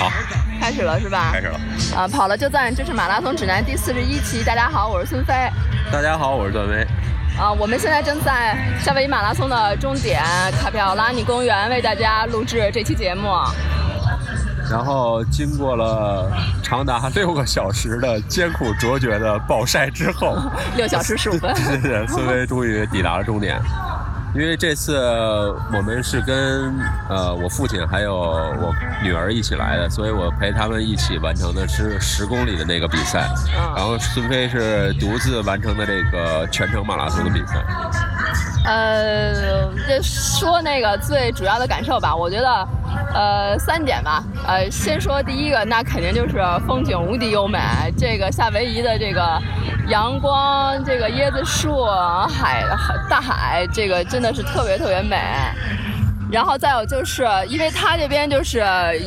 好，开始了是吧？开始了。啊，跑了就赞，这是马拉松指南第四十一期。大家好，我是孙飞。大家好，我是段威。啊，我们现在正在夏威夷马拉松的终点卡皮奥拉尼公园为大家录制这期节目。然后经过了长达六个小时的艰苦卓绝的暴晒之后，六小时十五分，对对对，孙飞终于抵达了终点。因为这次我们是跟呃我父亲还有我女儿一起来的，所以我陪他们一起完成的是十公里的那个比赛。然后孙飞是独自完成的这个全程马拉松的比赛。呃，这说那个最主要的感受吧，我觉得。呃，三点吧。呃，先说第一个，那肯定就是风景无敌优美。这个夏威夷的这个阳光，这个椰子树，海大海，这个真的是特别特别美。然后再有就是，因为他这边就是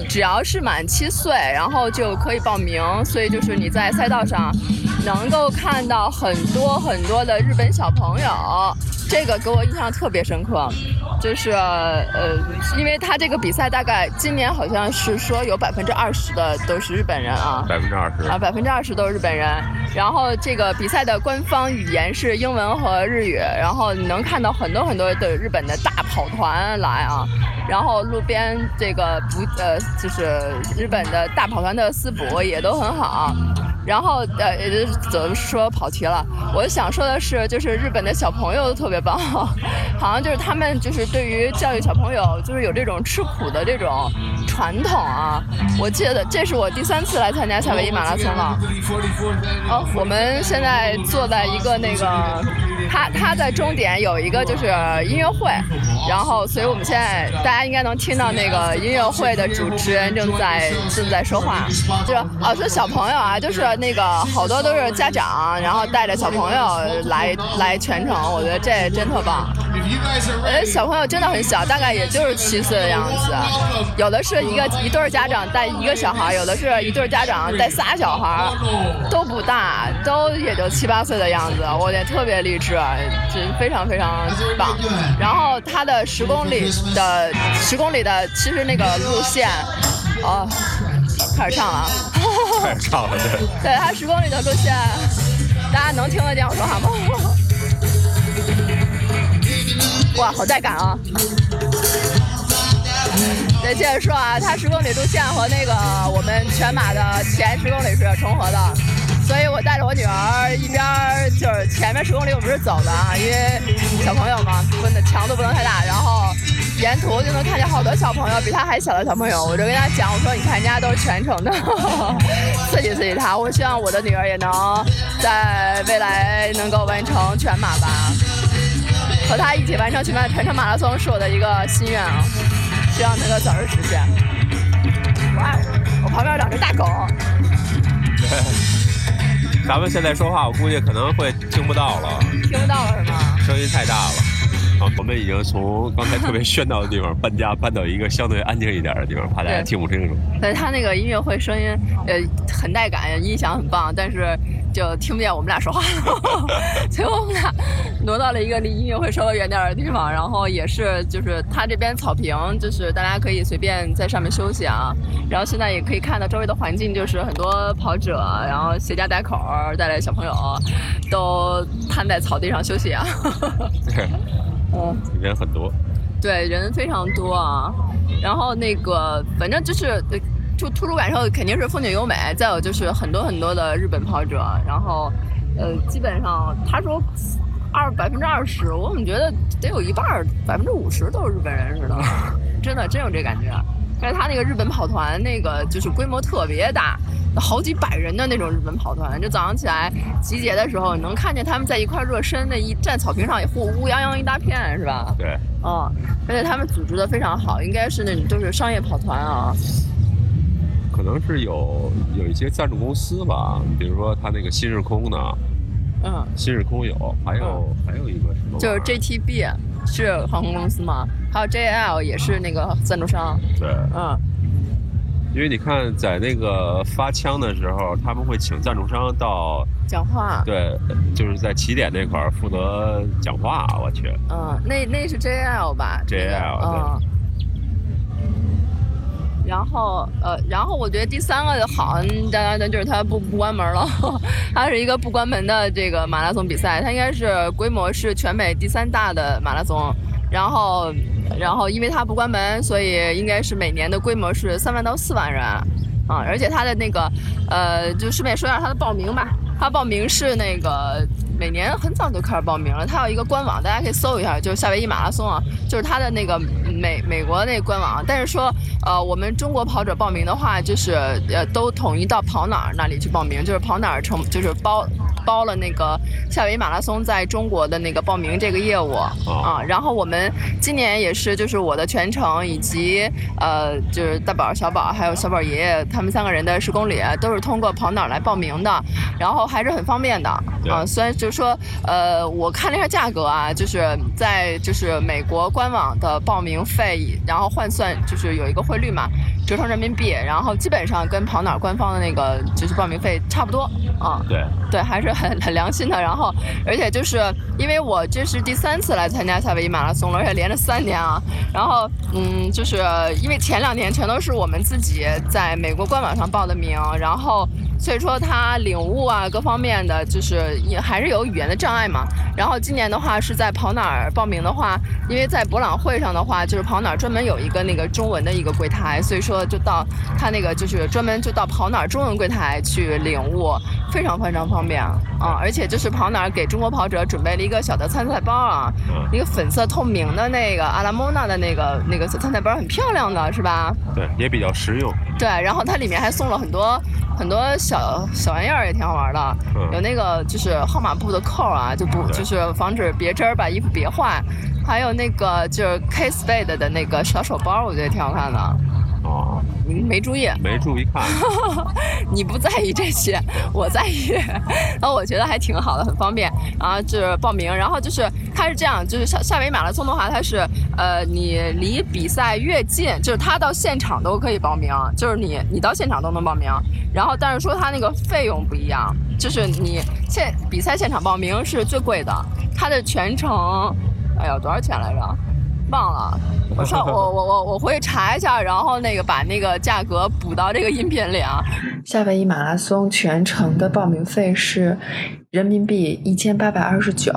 只要是满七岁，然后就可以报名，所以就是你在赛道上能够看到很多很多的日本小朋友，这个给我印象特别深刻。就是呃，因为他这个比赛大概今年好像是说有百分之二十的都是日本人啊，百分之二十啊，百分之二十都是日本人。然后这个比赛的官方语言是英文和日语，然后你能看到很多很多的日本的大跑团来啊，然后路边这个不呃就是日本的大跑团的私补也都很好。然后呃，怎么说跑题了？我想说的是，就是日本的小朋友特别棒，好像就是他们就是对于教育小朋友，就是有这种吃苦的这种传统啊。我记得这是我第三次来参加夏威夷马拉松了。哦，我们现在坐在一个那个。他他在终点有一个就是音乐会，然后所以我们现在大家应该能听到那个音乐会的主持人正在正在说话，就是哦说小朋友啊，就是那个好多都是家长，然后带着小朋友来来全程，我觉得这真特棒。呃，小朋友真的很小，大概也就是七岁的样子，有的是一个一对家长带一个小孩，有的是一对家长带仨小孩，都不大，都也就七八岁的样子，我觉得特别励志。是，非常非常棒。然后他的十公里的十公里的，其实那个路线，哦，开始唱了，开始唱了，对。对，它十公里的路线，大家能听得见我说话吗？哇，好带感啊！对，接着说啊，它十公里路线和那个我们全马的前十公里是重合的。所以我带着我女儿一边就是前面十公里我们是走的啊，因为小朋友嘛，不能强度不能太大，然后沿途就能看见好多小朋友，比他还小的小朋友，我就跟他讲，我说你看人家都是全程的，刺激刺激他。我希望我的女儿也能在未来能够完成全马吧，和他一起完成全马全程马拉松是我的一个心愿啊，希望能够早日实现。哇，我旁边两只大狗。咱们现在说话，我估计可能会听不到了。听不到了是吗？声音太大了。啊，我们已经从刚才特别喧闹的地方搬家，搬到一个相对安静一点的地方，怕大家听不清楚。对他那个音乐会声音，呃，很带感，音响很棒，但是。就听不见我们俩说话，所以我们俩挪到了一个离音乐会稍微远点的地方。然后也是，就是他这边草坪，就是大家可以随便在上面休息啊。然后现在也可以看到周围的环境，就是很多跑者，然后携家带口带来小朋友，都瘫在草地上休息啊。对，嗯，人很多。对，人非常多啊。然后那个，反正就是。就突出感受肯定是风景优美，再有就是很多很多的日本跑者，然后，呃，基本上他说二百分之二十，我怎么觉得得有一半百分之五十都是日本人似的，真的真有这感觉。但是他那个日本跑团那个就是规模特别大，好几百人的那种日本跑团，就早上起来集结的时候，能看见他们在一块热身，那一站草坪上也乌乌泱泱一大片，是吧？对。嗯，而且他们组织的非常好，应该是那种都是商业跑团啊。可能是有有一些赞助公司吧，比如说他那个新日空呢，嗯，新日空有，还有还有一个什么，就是 JTB 是航空公司吗？还有 JL 也是那个赞助商。对，嗯，因为你看在那个发枪的时候，他们会请赞助商到讲话，对，就是在起点那块儿负责讲话。我去，嗯，那那是 JL 吧？JL，嗯。然后呃，然后我觉得第三个好，大家那就是它不不关门了，它是一个不关门的这个马拉松比赛，它应该是规模是全美第三大的马拉松，然后然后因为它不关门，所以应该是每年的规模是三万到四万人啊，而且它的那个呃，就顺便说一下它的报名吧，它报名是那个。每年很早就开始报名了，它有一个官网，大家可以搜一下，就是夏威夷马拉松啊，就是它的那个美美国那官网。但是说，呃，我们中国跑者报名的话，就是呃，都统一到跑哪儿那里去报名，就是跑哪儿成，就是包包了那个夏威夷马拉松在中国的那个报名这个业务啊。然后我们今年也是，就是我的全程以及呃，就是大宝、小宝还有小宝爷爷他们三个人的十公里都是通过跑哪儿来报名的，然后还是很方便的啊，虽然。就是说，呃，我看了一下价格啊，就是在就是美国官网的报名费，然后换算就是有一个汇率嘛，折成人民币，然后基本上跟跑哪儿官方的那个就是报名费差不多啊。对对，还是很很良心的。然后，而且就是因为我这是第三次来参加夏威夷马拉松了，而且连着三年啊。然后，嗯，就是因为前两年全都是我们自己在美国官网上报的名，然后。所以说他领悟啊，各方面的就是也还是有语言的障碍嘛。然后今年的话是在跑哪儿报名的话，因为在博览会上的话，就是跑哪儿专门有一个那个中文的一个柜台，所以说就到他那个就是专门就到跑哪儿中文柜台去领悟，非常非常方便啊。而且就是跑哪儿给中国跑者准备了一个小的参赛包啊，一个粉色透明的那个阿拉莫纳的那个那个参赛包，很漂亮的是吧？对，也比较实用。对，然后它里面还送了很多。很多小小玩意儿也挺好玩的，有那个就是号码布的扣啊，就不就是防止别针把衣服别坏，还有那个就是 K Spade 的那个小手包，我觉得挺好看的。哦。你没注意，没注意看。你不在意这些，我在意。然后我觉得还挺好的，很方便。然后就是报名，然后就是它是这样，就是夏夏威夷马拉松的话，它是呃，你离比赛越近，就是他到现场都可以报名，就是你你到现场都能报名。然后但是说它那个费用不一样，就是你现比赛现场报名是最贵的，它的全程，哎呀，多少钱来着？忘了，我上我我我我回去查一下，然后那个把那个价格补到这个音频里啊。夏威夷马拉松全程的报名费是。人民币一千八百二十九，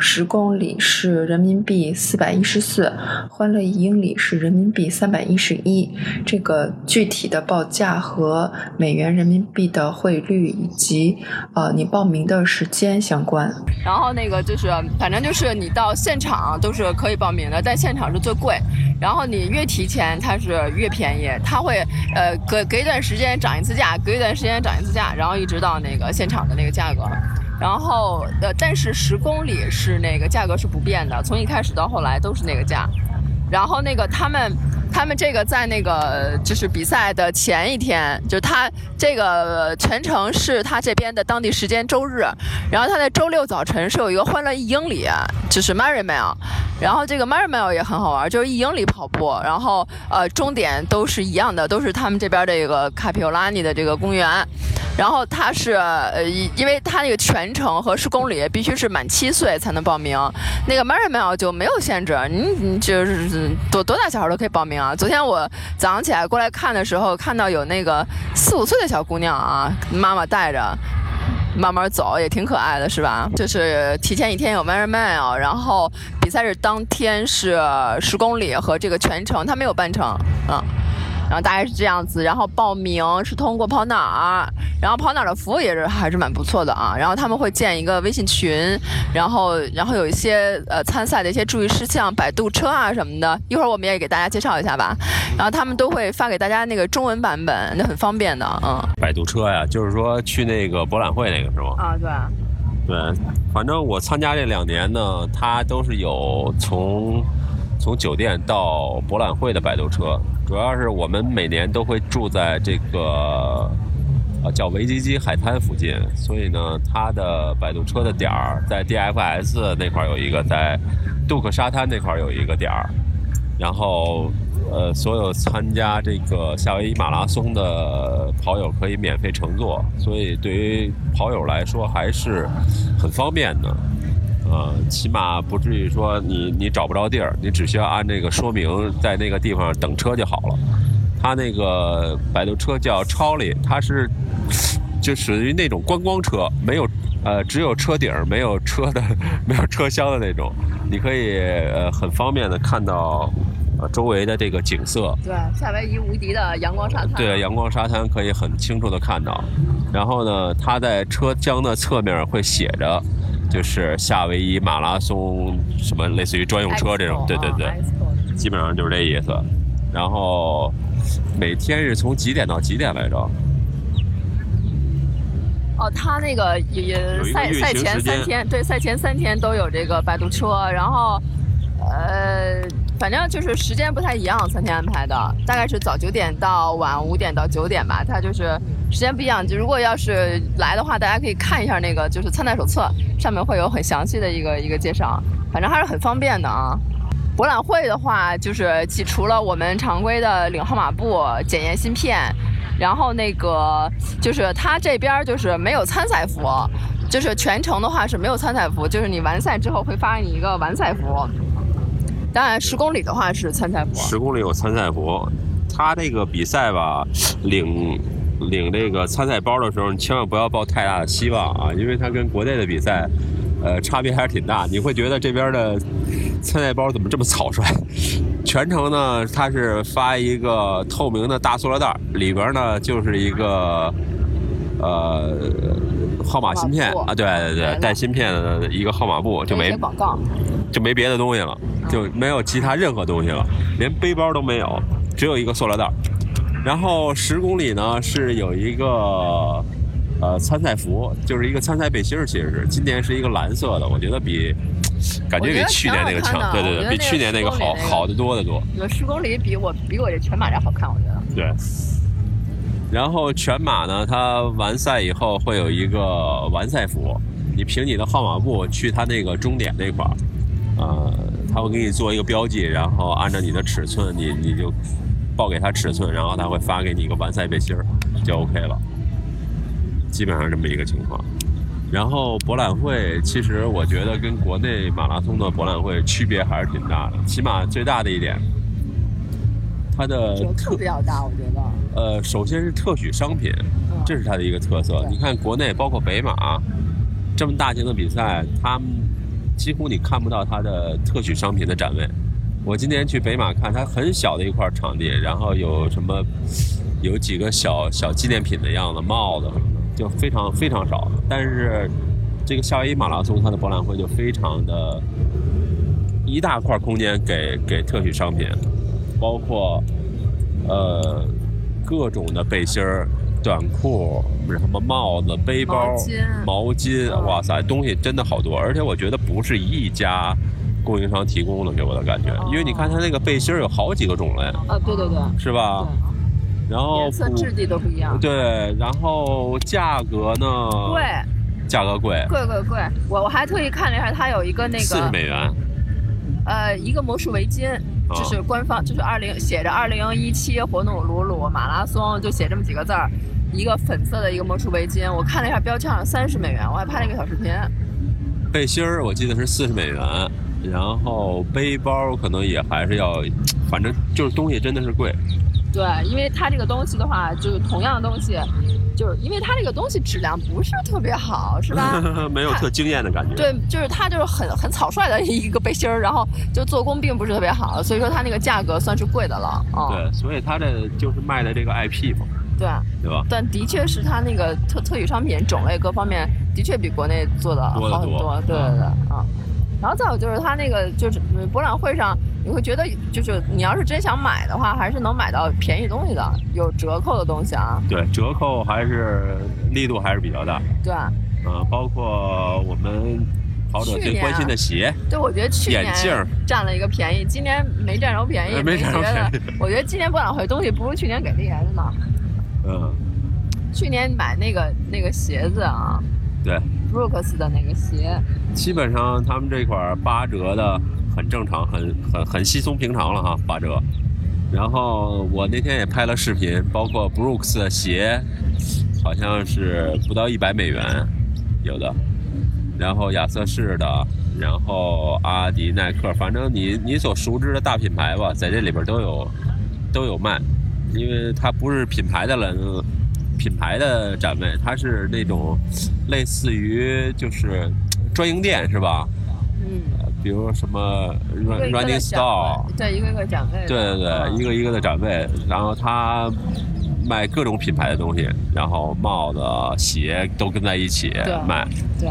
十公里是人民币四百一十四，欢乐一英里是人民币三百一十一。这个具体的报价和美元人民币的汇率以及呃你报名的时间相关。然后那个就是，反正就是你到现场都是可以报名的，但现场是最贵。然后你越提前，它是越便宜，它会呃隔隔一段时间涨一次价，隔一段时间涨一次价，然后一直到那个现场的那个价格。然后，呃，但是十公里是那个价格是不变的，从一开始到后来都是那个价。然后那个他们。他们这个在那个就是比赛的前一天，就他这个全程是他这边的当地时间周日，然后他在周六早晨是有一个欢乐一英里，就是 Mary Mile，然后这个 Mary Mile 也很好玩，就是一英里跑步，然后呃终点都是一样的，都是他们这边这个卡皮欧拉尼的这个公园，然后他是呃因为他那个全程和十公里必须是满七岁才能报名，那个 Mary Mile 就没有限制，你你就是多多大小孩都可以报名。啊，昨天我早上起来过来看的时候，看到有那个四五岁的小姑娘啊，妈妈带着慢慢走，也挺可爱的，是吧？就是提前一天有 Mary Mile，然后比赛日当天是十公里和这个全程，他没有半程，啊。然后大概是这样子，然后报名是通过跑哪儿，然后跑哪儿的服务也是还是蛮不错的啊。然后他们会建一个微信群，然后然后有一些呃参赛的一些注意事项，摆渡车啊什么的，一会儿我们也给大家介绍一下吧。然后他们都会发给大家那个中文版本，那很方便的，嗯。摆渡车呀，就是说去那个博览会那个是吗？啊，对。对，反正我参加这两年呢，它都是有从从酒店到博览会的摆渡车。主要是我们每年都会住在这个呃叫维基基海滩附近，所以呢，它的摆渡车的点儿在 DFS 那块儿有一个，在杜克沙滩那块儿有一个点儿，然后呃，所有参加这个夏威夷马拉松的跑友可以免费乘坐，所以对于跑友来说还是很方便的。呃，起码不至于说你你找不着地儿，你只需要按这个说明在那个地方等车就好了。它那个摆渡车叫超里，它是就属于那种观光车，没有 呃只有车顶没有车的 没有车厢的那种，你可以呃很方便的看到呃周围的这个景色。对，夏威夷无敌的阳光沙滩。对，阳光沙滩可以很清楚的看到。然后呢，它在车厢的侧面会写着，就是夏威夷马拉松什么类似于专用车这种。对对对，基本上就是这意思。然后每天是从几点到几点来着？哦，他那个也也赛赛前三天，对，赛前三天都有这个摆渡车，然后呃，反正就是时间不太一样，三天安排的，大概是早九点到晚五点到九点吧，他就是时间不一样。就如果要是来的话，大家可以看一下那个就是参赛手册，上面会有很详细的一个一个介绍，反正还是很方便的啊。博览会的话，就是其除了我们常规的领号码布、检验芯片，然后那个就是它这边就是没有参赛服，就是全程的话是没有参赛服，就是你完赛之后会发你一个完赛服。当然，十公里的话是参赛服。十公里有参赛服，他这个比赛吧，领领这个参赛包的时候，你千万不要抱太大的希望啊，因为它跟国内的比赛，呃，差别还是挺大。你会觉得这边的参赛包怎么这么草率？全程呢，它是发一个透明的大塑料袋，里边呢就是一个呃号码芯片啊，对对对，带芯片的一个号码布就没。就没别的东西了，就没有其他任何东西了，连背包都没有，只有一个塑料袋。然后十公里呢是有一个呃参赛服，就是一个参赛背心儿，其实是今年是一个蓝色的，我觉得比感觉比去年那个强，对对对，比去年那个好好的多得多。有十公里比我比我这全马要好看，我觉得。对。然后全马呢，它完赛以后会有一个完赛服，你凭你的号码布去它那个终点那块儿，呃，他会给你做一个标记，然后按照你的尺寸，你你就报给他尺寸，然后他会发给你一个完赛背心儿，就 OK 了。基本上这么一个情况。然后博览会，其实我觉得跟国内马拉松的博览会区别还是挺大的，起码最大的一点，它的折特扣比较大，我觉得。呃，首先是特许商品，嗯这是它的一个特色。对你看国内包括北马这么大型的比赛，他们几乎你看不到它的特许商品的展位。我今年去北马看，它很小的一块场地，然后有什么有几个小小纪念品的样子，帽子什么的，就非常非常少。但是这个夏威夷马拉松，它的博览会就非常的一大块空间给给特许商品，包括呃各种的背心儿、短裤、什么帽子、背包、毛巾毛巾嗯哇塞，东西真的好多，而且我觉得不是一家供应商提供的，给我的感觉，因为你看它那个背心儿有好几个种类，啊，对对对，是吧？然后颜色、质地都不一样。对，然后价格呢？贵，价格贵，贵贵贵！我我还特意看了一下，它有一个那个四十美元。呃一个魔术围巾，哦就是官方就是二零写着二零一七火努鲁鲁马拉松，就写这么几个字儿，一个粉色的一个魔术围巾。我看了一下标签上三十美元，我还拍了一个小视频。背心儿我记得是四十美元，然后背包可能也还是要，反正就是东西真的是贵。对，因为它这个东西的话，就是同样的东西，就是因为它这个东西质量不是特别好，是吧？没有特惊艳的感觉。对，就是它就是很很草率的一个背心儿，然后就做工并不是特别好，所以说它那个价格算是贵的了。啊、对，所以它这就是卖的这个 IP 嘛，对，对吧？但的确是它那个特特许商品种类各方面的确比国内做的好很多。对对对，啊。然后再有就是它那个就是嗯博览会上，你会觉得就是你要是真想买的话，还是能买到便宜东西的，有折扣的东西啊。对，折扣还是力度还是比较大。对，嗯、包括我们跑者最关心的鞋，对，我觉得去年眼镜占了一个便宜，今年没占着便宜，呃没占着便宜。我觉得今年博览会东西不如去年给力，还是呢。嗯，去年买那个那个鞋子啊对，，Brooks 的那个鞋，基本上他们这块八折的很正常，很很很稀松平常了哈，八折。然后我那天也拍了视频，包括 Brooks 的鞋，好像是不到一百美元，有的。然后亚瑟士的，然后阿迪、耐克，反正你你所熟知的大品牌吧，在这里边都有都有卖。因为它不是品牌的了，品牌的展位，它是那种类似于就是专营店是吧？嗯，比如什么 running store，对，一个一个展位，对对一个一个的展位，然后它卖各种品牌的东西，然后帽子、鞋都跟在一起卖，对，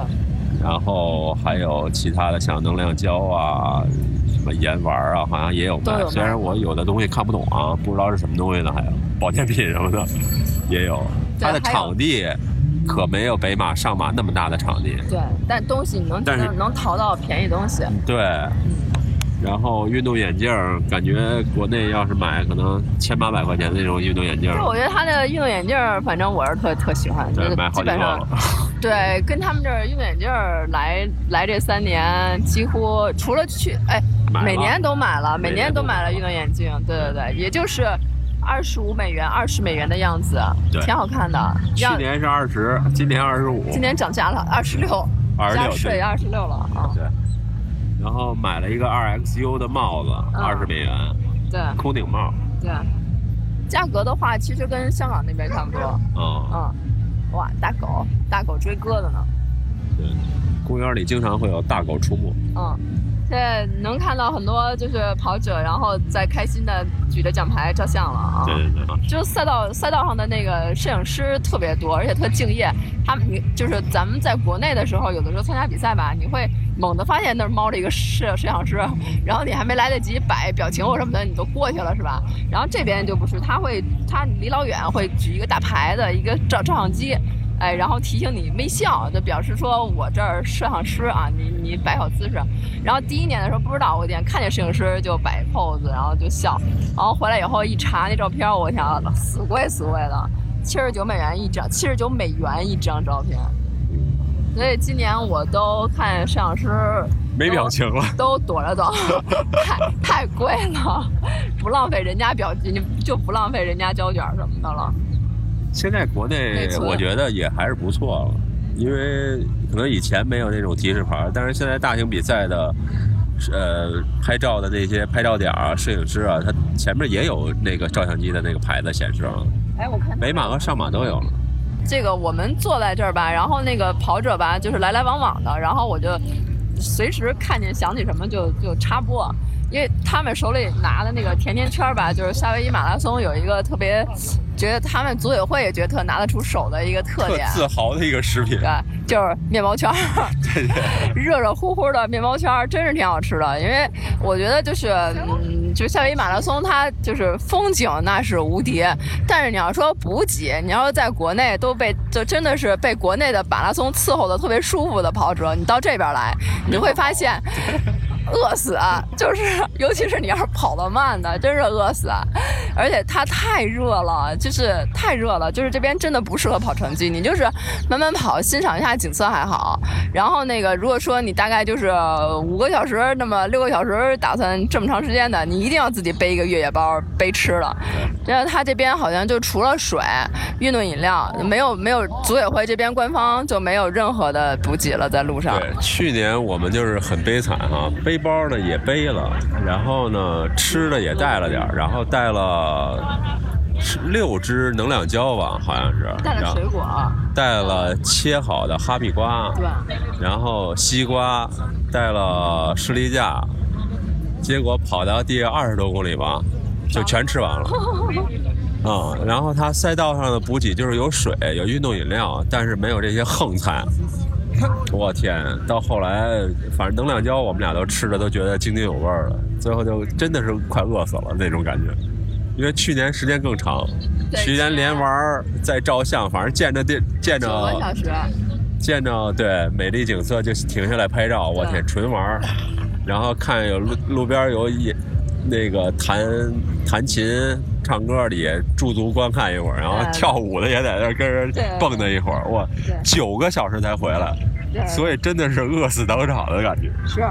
然后还有其他的像能量胶啊、什么盐丸啊，好像也有卖。都有。卖。虽然我有的东西看不懂啊，不知道是什么东西呢，还有保健品什么的也有。它的场地可没有北马、上马那么大的场地，对，但东西你能但是能能淘到便宜东西，对。然后运动眼镜儿，感觉国内要是买可能千八百块钱的那种运动眼镜儿，就我觉得他的运动眼镜儿，反正我是特特喜欢，就对，是买好几个基本上了。对，跟他们这儿运动眼镜儿来来这三年，几乎除了去哎，每年都买了，每年都买了运动眼镜，对对对，也就是二十五美元、二十美元的样子，对挺好看的。去年是二十，今年二十五，今年涨价了，二十六，26加税对二十六了啊！对。然后买了一个二 XU 的帽子，嗯二十美元，对空顶帽。对，价格的话，其实跟香港那边差不多。嗯、嗯，哇，大狗，大狗追鸽子呢。对，公园里经常会有大狗出没。嗯，现在能看到很多就是跑者，然后在开心的举着奖牌照相了啊。对对对，就赛道赛道上的那个摄影师特别多，而且特敬业。他们你就是咱们在国内的时候，有的时候参加比赛吧，你会猛地发现那儿猫着一个摄摄像师，然后你还没来得及摆表情或什么的，你都过去了是吧？然后这边就不是，他会他离老远会举一个大牌子，一个照照相机。哎，然后提醒你微笑，就表示说我这儿摄像师啊，你你摆好姿势。然后第一年的时候不知道，我点看见摄影师就摆 pose，然后就笑。然后回来以后一查那照片，我天死贵死贵的，七十九美元一张，七十九美元一张照片。所以今年我都看摄像师没表情了。都躲着走，太太贵了，不浪费人家表，情就不浪费人家胶卷什么的了。现在国内我觉得也还是不错了，因为可能以前没有那种提示牌，但是现在大型比赛的。呃，拍照的那些拍照点啊，摄影师啊，他前面也有那个照相机的那个牌子显示了。哎，我看北马和上马都有了。这个我们坐在这儿吧，然后那个跑者吧，就是来来往往的，然后我就随时看见想起什么就就插播，因为他们手里拿的那个甜甜圈吧，就是夏威夷马拉松有一个特别，觉得他们组委会也觉得特拿得出手的一个特特点，自豪的一个食品。对，就是面包圈儿，对对，热热乎乎的面包圈儿，真是挺好吃的。因为我觉得就是，嗯，就夏威夷马拉松，它就是风景那是无敌，但是你要说补给，你要是在国内都被就真的是被国内的马拉松伺候的特别舒服的跑者，你到这边来，你会发现。饿死啊！就是，尤其是你要是跑得慢的，真是饿死！而且它太热了，就是太热了，就是这边真的不适合跑成绩。你就是慢慢跑，欣赏一下景色还好。然后那个，如果说你大概就是五个小时，那么六个小时打算这么长时间的，你一定要自己背一个越野包，背吃的。然后它这边好像就除了水、运动饮料，没有没有组委会这边官方就没有任何的补给了，在路上。对，去年我们就是很悲惨哈，背包呢也背了，然后呢吃的也带了点儿，然后带了六支能量胶吧，好像是，带了水果，带了切好的哈密瓜，对，然后西瓜，带了士力架，结果跑到第二十多公里吧，就全吃完了。啊、然后它赛道上的补给就是有水，有运动饮料，但是没有这些横菜。我天！到后来，反正能量胶我们俩都吃的都觉得津津有味儿了，最后就真的是快饿死了那种感觉。因为去年时间更长，去年连玩儿再照相，反正见着电见九个小着时。见着对美丽景色就停下来拍照，我天，纯玩儿。然后看有路路边有野那个弹弹琴、唱歌的也驻足观看一会儿，然后跳舞的也在那儿跟人蹦跶一会儿，哇，九个小时才回来，所以真的是饿死当场的感觉。是，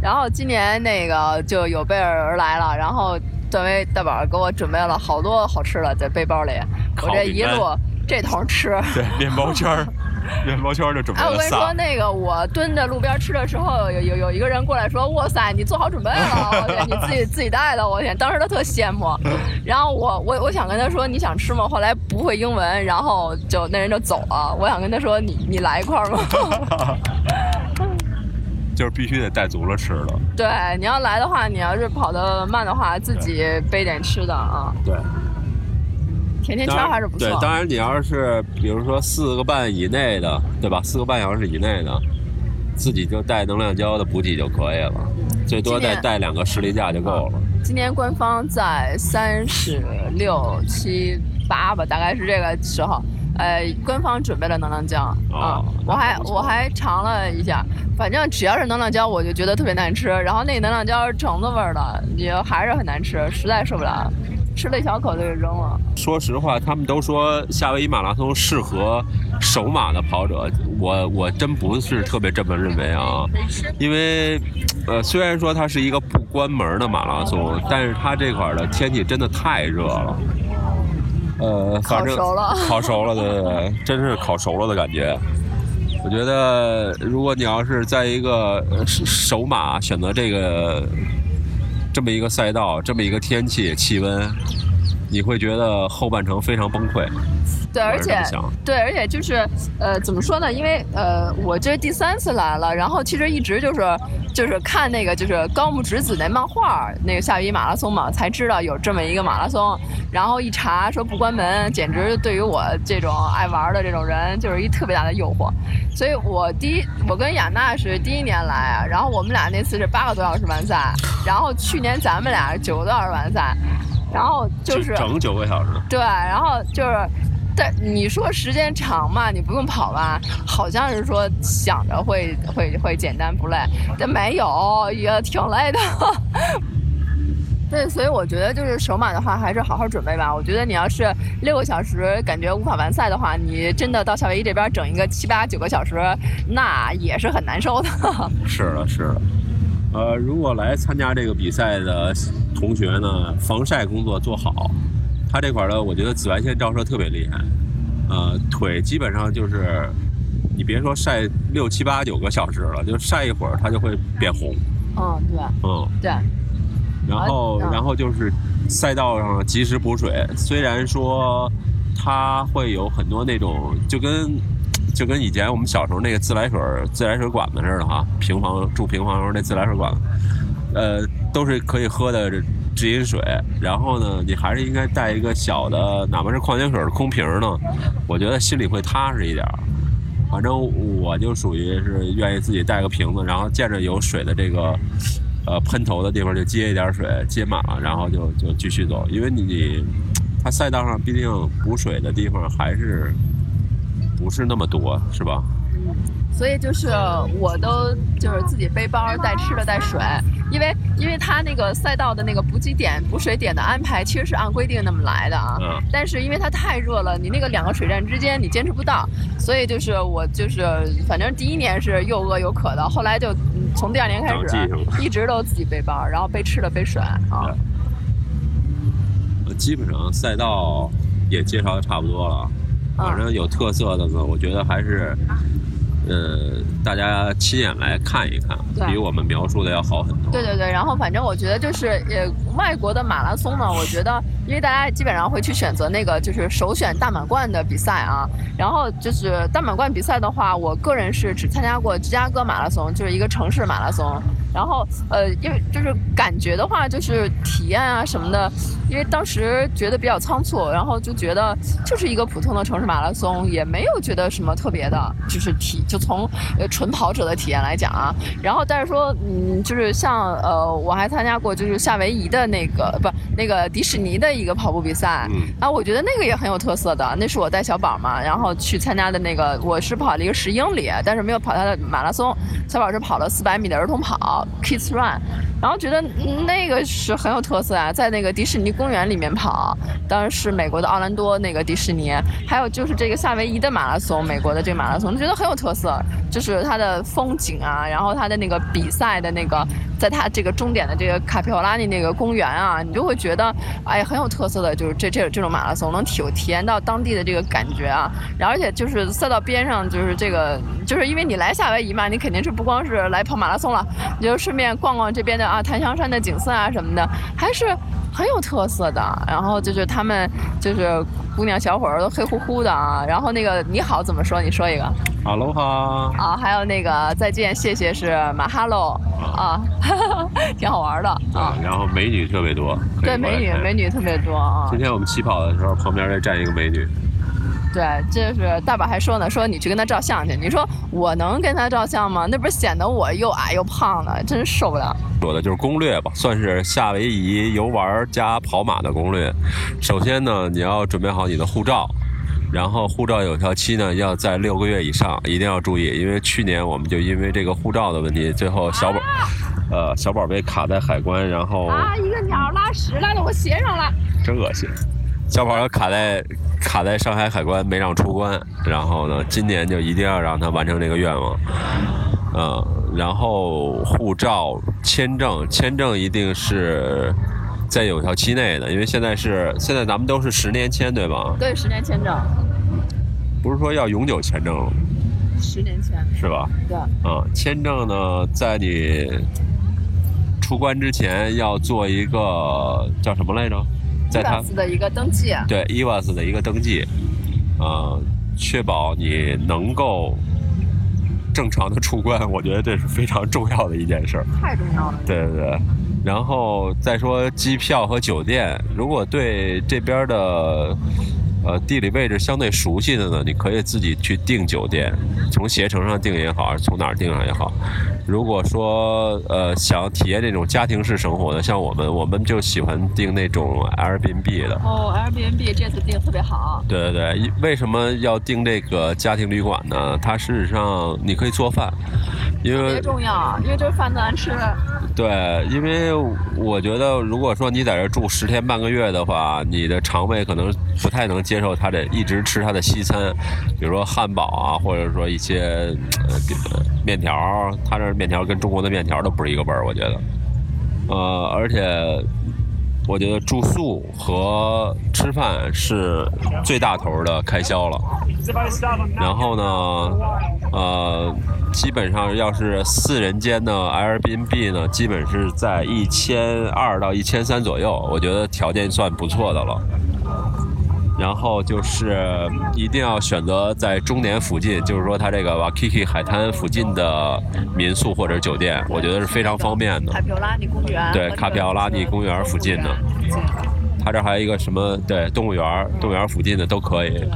然后今年那个就有备而来了，然后段威大宝给我准备了好多好吃的在背包里，我这一路这头吃，对，面包圈 儿，圆包圈就准备哎，我跟你说，那个我蹲在路边吃的时候，有有有一个人过来说：“哇塞，你做好准备了！我天，你自己自己带的，我天！”当时他特羡慕。然后我我我想跟他说：“你想吃吗？”后来不会英文，然后就那人就走了。我想跟他说：“你你来一块儿吗？” 就是必须得带足了吃的。对，你要来的话，你要是跑得慢的话，自己背点吃的啊。对，甜甜圈还是不错。对，当然你要是比如说四个半以内的，对吧？四个半小时以内的，自己就带能量胶的补给就可以了，最多再带两个士力架就够了。今年官方在三十六七八吧，大概是这个时候。呃，官方准备了能量胶啊、哦我还我还尝了一下，反正只要是能量胶，我就觉得特别难吃。然后那个能量胶是橙子味儿的，也还是很难吃，实在受不了，吃了一小口就给扔了。说实话，他们都说夏威夷马拉松适合手马的跑者，我我真不是特别这么认为啊，因为呃，虽然说它是一个不关门的马拉松，但是它这块儿的天气真的太热了。呃，反正烤熟了烤熟了，对对对，真是烤熟了的感觉。我觉得，如果你要是在一个手马选择这个这么一个赛道，这么一个天气气温，你会觉得后半程非常崩溃。对，而且对，而且就是呃，怎么说呢？因为呃，我这是第三次来了，然后其实一直就是就是看那个就是高木直子那漫画，那个夏威夷马拉松嘛，才知道有这么一个马拉松。然后一查说不关门，简直对于我这种爱玩的这种人就是一特别大的诱惑。所以我第一，我跟雅娜是第一年来啊，然后我们俩那次是八个多小时完赛，然后去年咱们俩九个多小时完赛，然后就是整九个小时。对，然后就是，但你说时间长嘛，你不用跑吧，好像是说想着会会会简单不累，但没有，也挺累的。对，所以我觉得就是首马的话，还是好好准备吧。我觉得你要是六个小时感觉无法完赛的话，你真的到夏威夷这边整一个七八九个小时，那也是很难受的。是的，是的。呃，如果来参加这个比赛的同学呢，防晒工作做好。他这块儿呢，我觉得紫外线照射特别厉害。呃，腿基本上就是，你别说晒六七八九个小时了，就晒一会儿它就会变红。嗯，对嗯，对，然后嗯然后就是赛道上及时补水，虽然说它会有很多那种就跟就跟以前我们小时候那个自来水自来水管子似的哈，平房住平房时候那自来水管子，呃，都是可以喝的直饮水。然后呢，你还是应该带一个小的，哪怕是矿泉水的空瓶呢，我觉得心里会踏实一点。反正我就属于是愿意自己带个瓶子，然后见着有水的这个呃喷头的地方就接一点水，接满了，然后就就继续走。因为你它赛道上毕竟补水的地方还是不是那么多，是吧？所以就是我都就是自己背包带吃的带水，因为因为它那个赛道的那个补给点补水点的安排其实是按规定那么来的啊，嗯。但是因为它太热了，你那个两个水站之间你坚持不到，所以就是我就是反正第一年是又饿又渴的，后来就嗯从第二年开始一直都自己背包，然后背吃的背水啊。呃基本上赛道也介绍的差不多了，反正有特色的呢，我觉得还是。呃，大家亲眼来看一看，比我们描述的要好很多。对对对，然后反正我觉得就是呃，外国的马拉松呢，我觉得因为大家基本上会去选择那个就是首选大满贯的比赛啊，然后就是大满贯比赛的话，我个人是只参加过芝加哥马拉松，就是一个城市马拉松，然后呃，因为就是感觉的话，就是体验啊什么的，因为当时觉得比较仓促，然后就觉得就是一个普通的城市马拉松，也没有觉得什么特别的，就是体就从呃纯跑者的体验来讲啊，然后但是说嗯，就是像呃，我还参加过就是夏威夷的那个不那个迪士尼的一个跑步比赛，嗯。啊，我觉得那个也很有特色的，那是我带小宝嘛，然后去参加的那个，我是跑了一个十英里，但是没有跑他的马拉松，小宝是跑了四百米的儿童跑 Kids Run，然后觉得那个是很有特色啊，在那个迪士尼公园里面跑，当然是美国的奥兰多那个迪士尼，还有就是这个夏威夷的马拉松，美国的这个马拉松，觉得很有特色，就是它的风景啊，然后它的那个比赛的那个，在它这个终点的这个卡皮奥拉尼那个公园啊，你就会觉得哎很有特色的，就是这这这种马拉松能体体验到当地的这个感觉啊，然后而且就是赛道边上就是这个，就是因为你来夏威夷嘛，你肯定是不光是来跑马拉松了，你就顺便逛逛这边的。啊，檀香山的景色啊什么的，还是很有特色的。然后就是他们就是姑娘小伙儿都黑乎乎的啊。然后那个你好怎么说？你说一个。哈喽哈。啊，还有那个再见谢谢是马哈喽啊，挺好玩的啊。然后美女特别多。对，美女美女特别多啊。今天我们起跑的时候，旁边再站一个美女。对，这是大宝还说呢，说你去跟他照相去。你说我能跟他照相吗？那不是显得我又矮又胖的，真受不了。说的就是攻略吧，算是夏威夷游玩加跑马的攻略。首先呢，你要准备好你的护照，然后护照有效期呢要在六个月以上，一定要注意，因为去年我们就因为这个护照的问题，最后小宝，呃，小宝被卡在海关，然后啊，一个鸟拉屎拉到我鞋上了，真恶心。小宝要卡在卡在上海海关没让出关，然后呢，今年就一定要让他完成这个愿望，嗯，然后护照、签证，签证一定是在有效期内的，因为现在是现在咱们都是十年签，对吧？对，十年签证。不是说要永久签证十年签。是吧？对。嗯，签证呢，在你出关之前要做一个叫什么来着？在他的一个登记，对 EVAS 的一个登记，呃，确保你能够正常的出关，我觉得这是非常重要的一件事。太重要了。对对对，然后再说机票和酒店，如果对这边的。呃，地理位置相对熟悉的呢，你可以自己去订酒店，从携程上订也好，从哪儿订上也好。如果说呃想体验这种家庭式生活的，像我们，我们就喜欢订那种 Airbnb 的。哦，Airbnb 这次订特别好。对对对，为什么要订这个家庭旅馆呢？它事实上你可以做饭，因为特别重要，因为这饭难吃。对，因为我觉得，如果说你在这住十天半个月的话，你的肠胃可能不太能接受他的一直吃他的西餐，比如说汉堡啊，或者说一些呃面条，他这面条跟中国的面条都不是一个味儿，我觉得。呃，而且我觉得住宿和吃饭是最大头的开销了。然后呢，呃。基本上要是四人间的 Airbnb 呢，基本是在一千二到一千三左右，我觉得条件算不错的了。然后就是一定要选择在终点附近，就是说它这个 Waikiki 海滩附近的民宿或者酒店，我觉得是非常方便的。卡皮奥拉尼公园。对，卡皮奥拉尼公园附近的。它这还有一个什么？对，动物园，动物园附近的都可以。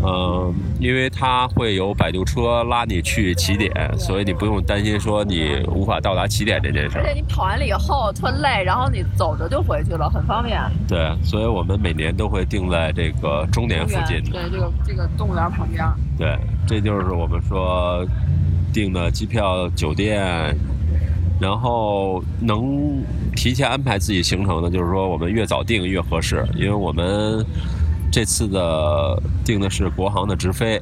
嗯，因为它会有摆渡车拉你去起点，所以你不用担心说你无法到达起点这件事。而且你跑完了以后特累，然后你走着就回去了，很方便。对，所以我们每年都会定在这个终点附近。对，这个这个动物园旁边。对，这就是我们说订的机票、酒店，然后能提前安排自己行程的，就是说我们越早订越合适，因为我们。这次的订的是国航的直飞，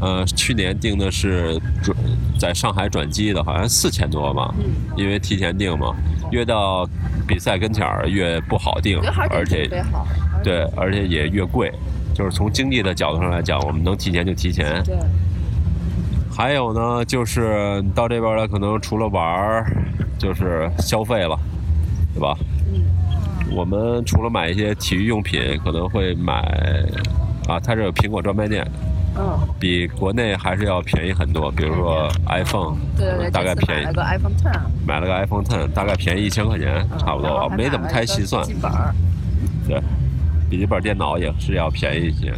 呃，去年订的是转在上海转机的，好像四千多吧，因为提前订嘛，越到比赛跟前儿越不好订，而且对，而且也越贵，就是从经济的角度上来讲，我们能提前就提前。对。还有呢，就是到这边来，可能除了玩儿，就是消费了，对吧？我们除了买一些体育用品，可能会买啊，它这有苹果专卖店，嗯，比国内还是要便宜很多。比如说 iPhone，对对对，大概便宜。买了个 iPhone Ten，买了个 iPhone Ten，大概便宜一千块钱，差不多，没怎么太细算。笔记本，对，笔记本电脑也是要便宜一些。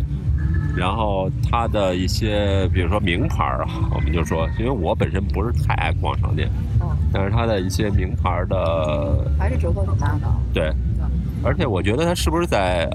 然后它的一些，比如说名牌啊，我们就说，因为我本身不是太爱逛商店，嗯，但是它的一些名牌的还是折扣挺大的。对。而且我觉得它是不是在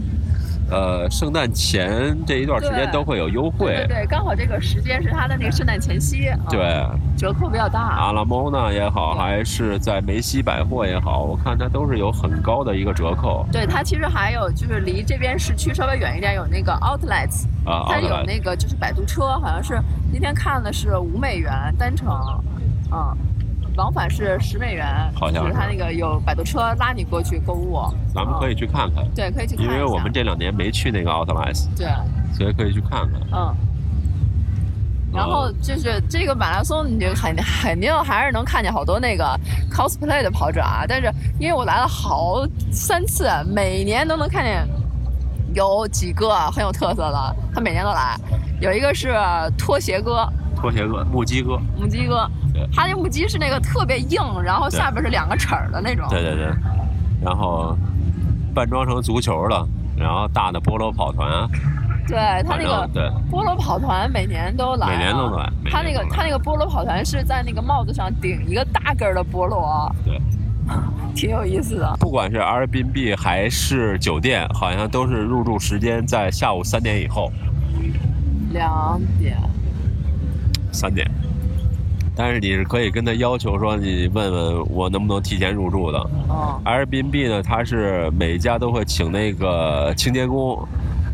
呃圣诞前这一段时间都会有优惠对，对对，刚好这个时间是它的那个圣诞前夕，啊对，折扣比较大。阿拉莫纳也好，还是在梅西百货也好，我看它都是有很高的一个折扣对，它其实还有就是离这边市区稍微远一点，有那个 outlets，啊。它有那个就是摆渡车，好像是那天看的是五美元单程，嗯，往返是十美元，好像就是是它那个有摆渡车拉你过去购物，咱们可以去看看，对，可以去看一下。因为我们这两年没去那个奥特莱斯，对，所以可以去看看。嗯。然后就是这个马拉松，你就肯肯定还是能看见好多那个 cosplay 的跑者啊。但是因为我来了好三次，每年都能看见有几个很有特色的，他每年都来。有一个是拖鞋哥，拖鞋哥、木鸡哥，母鸡哥对，他那母鸡是那个特别硬，然后下边是两个齿儿的那种。对对对，然后扮装成足球了，然后大的菠萝跑团，对他那个对。菠萝跑团每年都来啊，每年都来他那个他那个菠萝跑团是在那个帽子上顶一个大根儿的菠萝，对，挺有意思的。不管是 Airbnb 还是酒店，好像都是入住时间在下午三点以后，两点，三点。但是你是可以跟他要求说，你问问我能不能提前入住的。嗯，Airbnb 呢，它是每一家都会请那个清洁工，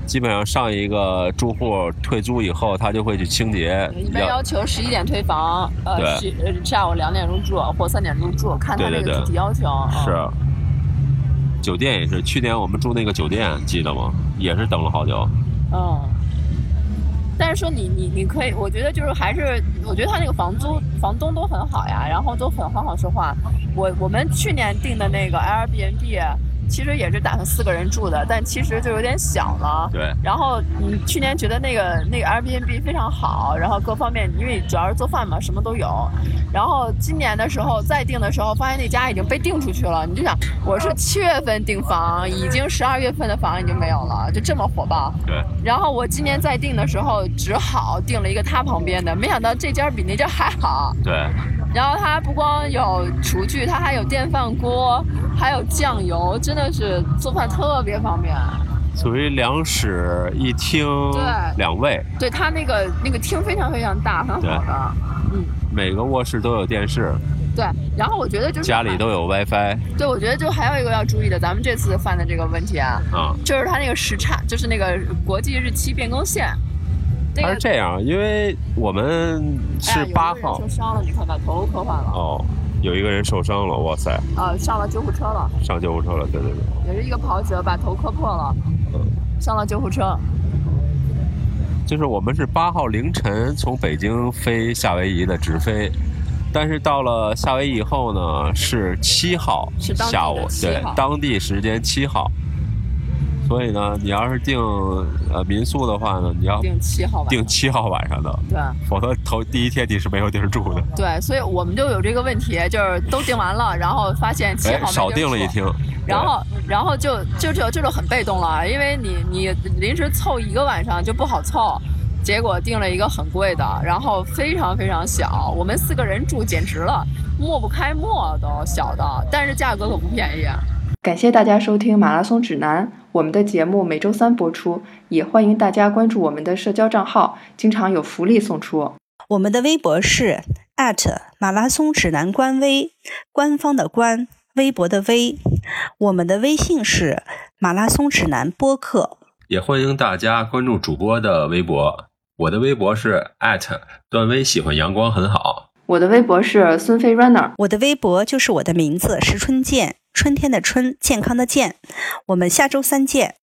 基本上上一个住户退租以后，他就会去清洁。一般要求十一点退房，呃，下午两点入住或三点入住，看他那个对对对具体要求。嗯是，酒店也是，去年我们住那个酒店，记得吗？也是等了好久。嗯。但是说你你你可以，我觉得就是还是，我觉得他那个房租房东都很好呀，然后都很很好说话。我我们去年订的那个 Airbnb，其实也是打算四个人住的，但其实就有点小了。对，然后你去年觉得那个那个 Airbnb 非常好，然后各方面，因为主要是做饭嘛，什么都有。然后今年的时候再订的时候，发现那家已经被订出去了。你就想，我是七月份订房，已经十二月份的房已经没有了，就这么火爆。对，然后我今年再订的时候，只好订了一个他旁边的，没想到这家比那家还好。对，然后它不光有厨具，它还有电饭锅，还有酱油，真的是做饭特别方便。属于两室一厅对两卫，对，它那个那个厅非常非常大，很好的。嗯，每个卧室都有电视，对。然后我觉得就是家里都有 WiFi 对，我觉得就还有一个要注意的，咱们这次犯的这个问题啊，嗯。就是它那个时差，就是那个国际日期变更线。那它是这样，因为我们是八号。受伤了，你看把头磕坏了，哦，有一个人受伤了，哇塞，呃，上了救护车了，上救护车了，对对对，也是一个跑者把头磕破了，上了救护车。就是我们是八号凌晨从北京飞夏威夷的直飞，但是到了夏威夷以后呢，是七号下午，对，当地时间七号。所以呢，你要是订呃民宿的话呢，你要定七号。订七号晚上的，对否则头第一天你是没有地儿住的。对，所以我们就有这个问题，就是都订完了，然后发现七哎，号没少订了一厅，然后，然后就就就这就很被动了，因为你你临时凑一个晚上就不好凑，结果订了一个很贵的，然后非常非常小，我们四个人住简直了，抹不开沫都小的，但是价格可不便宜。感谢大家收听《马拉松指南》，我们的节目每周三播出，也欢迎大家关注我们的社交账号，经常有福利送出。我们的微博是马拉松指南官微，官方的官，微博的微。我们的微信是马拉松指南播客。也欢迎大家关注主播的微博，我的微博是段威喜欢阳光很好。我的微博是孙飞 runner。我的微博就是我的名字石春健，春天的春，健康的健。我们下周三见。